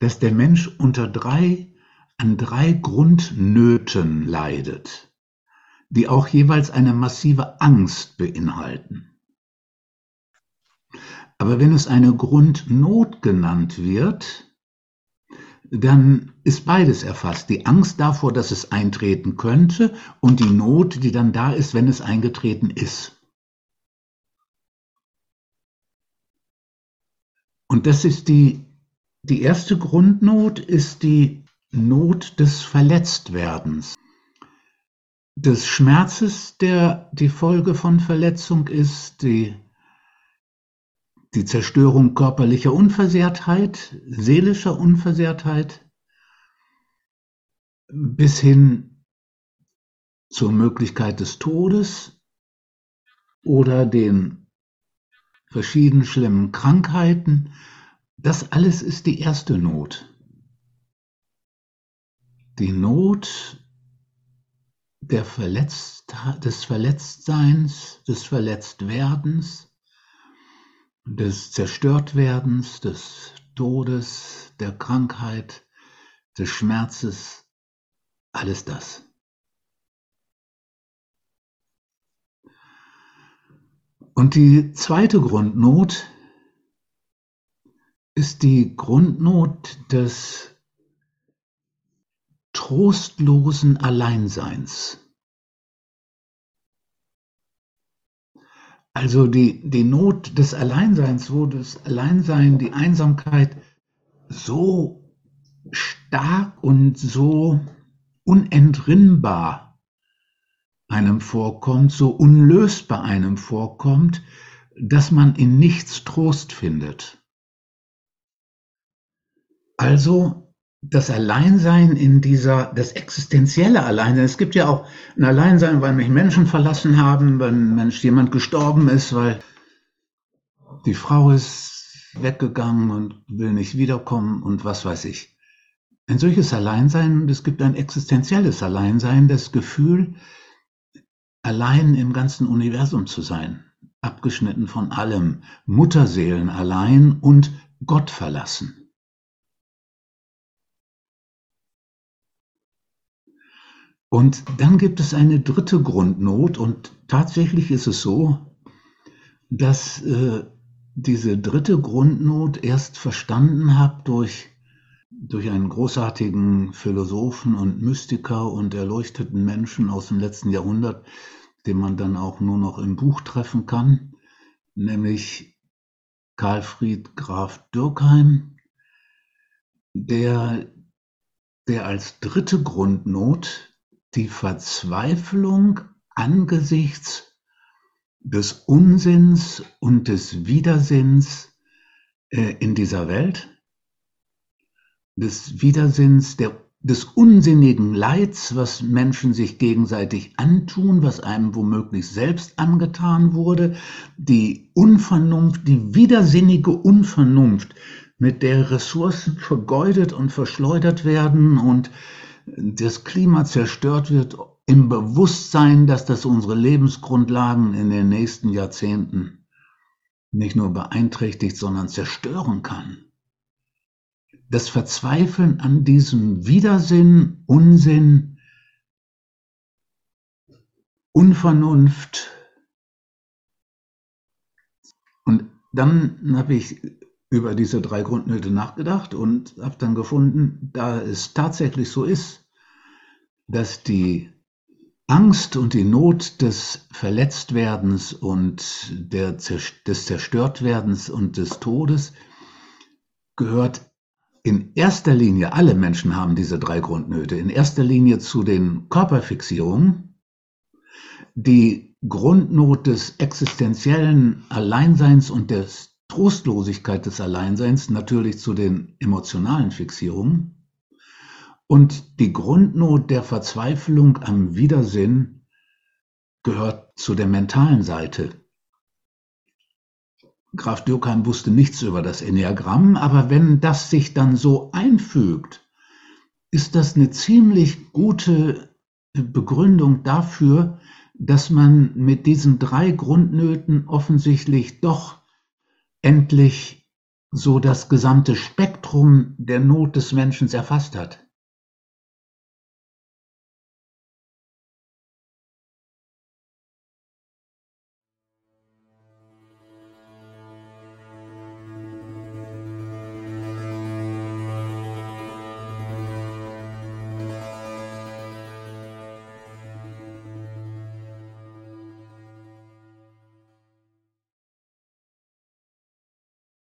dass der Mensch unter drei, an drei Grundnöten leidet, die auch jeweils eine massive Angst beinhalten. Aber wenn es eine Grundnot genannt wird, dann ist beides erfasst. Die Angst davor, dass es eintreten könnte und die Not, die dann da ist, wenn es eingetreten ist. Und das ist die, die erste Grundnot, ist die Not des Verletztwerdens, des Schmerzes, der die Folge von Verletzung ist, die die Zerstörung körperlicher Unversehrtheit, seelischer Unversehrtheit bis hin zur Möglichkeit des Todes oder den verschiedenen schlimmen Krankheiten. Das alles ist die erste Not. Die Not der Verletzt, des Verletztseins, des Verletztwerdens, des Zerstörtwerdens, des Todes, der Krankheit, des Schmerzes, alles das. Und die zweite Grundnot ist die Grundnot des trostlosen Alleinseins. Also die, die Not des Alleinseins, wo das Alleinsein, die Einsamkeit so stark und so unentrinnbar einem vorkommt, so unlösbar einem vorkommt, dass man in nichts Trost findet. Also das Alleinsein in dieser, das existenzielle Alleinsein. Es gibt ja auch ein Alleinsein, weil mich Menschen verlassen haben, wenn Mensch jemand gestorben ist, weil die Frau ist weggegangen und will nicht wiederkommen und was weiß ich. Ein solches Alleinsein, es gibt ein existenzielles Alleinsein, das Gefühl, allein im ganzen Universum zu sein, abgeschnitten von allem, Mutterseelen allein und Gott verlassen. Und dann gibt es eine dritte Grundnot und tatsächlich ist es so, dass äh, diese dritte Grundnot erst verstanden habe durch, durch einen großartigen Philosophen und Mystiker und erleuchteten Menschen aus dem letzten Jahrhundert, den man dann auch nur noch im Buch treffen kann, nämlich Karlfried Graf Dürkheim, der, der als dritte Grundnot die Verzweiflung angesichts des Unsinns und des Widersinns äh, in dieser Welt, des Widersinns, der, des unsinnigen Leids, was Menschen sich gegenseitig antun, was einem womöglich selbst angetan wurde, die Unvernunft, die widersinnige Unvernunft, mit der Ressourcen vergeudet und verschleudert werden und das Klima zerstört wird im Bewusstsein, dass das unsere Lebensgrundlagen in den nächsten Jahrzehnten nicht nur beeinträchtigt, sondern zerstören kann. Das Verzweifeln an diesem Widersinn, Unsinn, Unvernunft. Und dann habe ich über diese drei Grundnöte nachgedacht und habe dann gefunden, da es tatsächlich so ist, dass die Angst und die Not des Verletztwerdens und der, des Zerstörtwerdens und des Todes gehört in erster Linie, alle Menschen haben diese drei Grundnöte, in erster Linie zu den Körperfixierungen, die Grundnot des existenziellen Alleinseins und des Trostlosigkeit des Alleinseins natürlich zu den emotionalen Fixierungen und die Grundnot der Verzweiflung am Widersinn gehört zu der mentalen Seite. Graf Dürkheim wusste nichts über das Enneagramm, aber wenn das sich dann so einfügt, ist das eine ziemlich gute Begründung dafür, dass man mit diesen drei Grundnöten offensichtlich doch endlich so das gesamte Spektrum der Not des Menschen erfasst hat.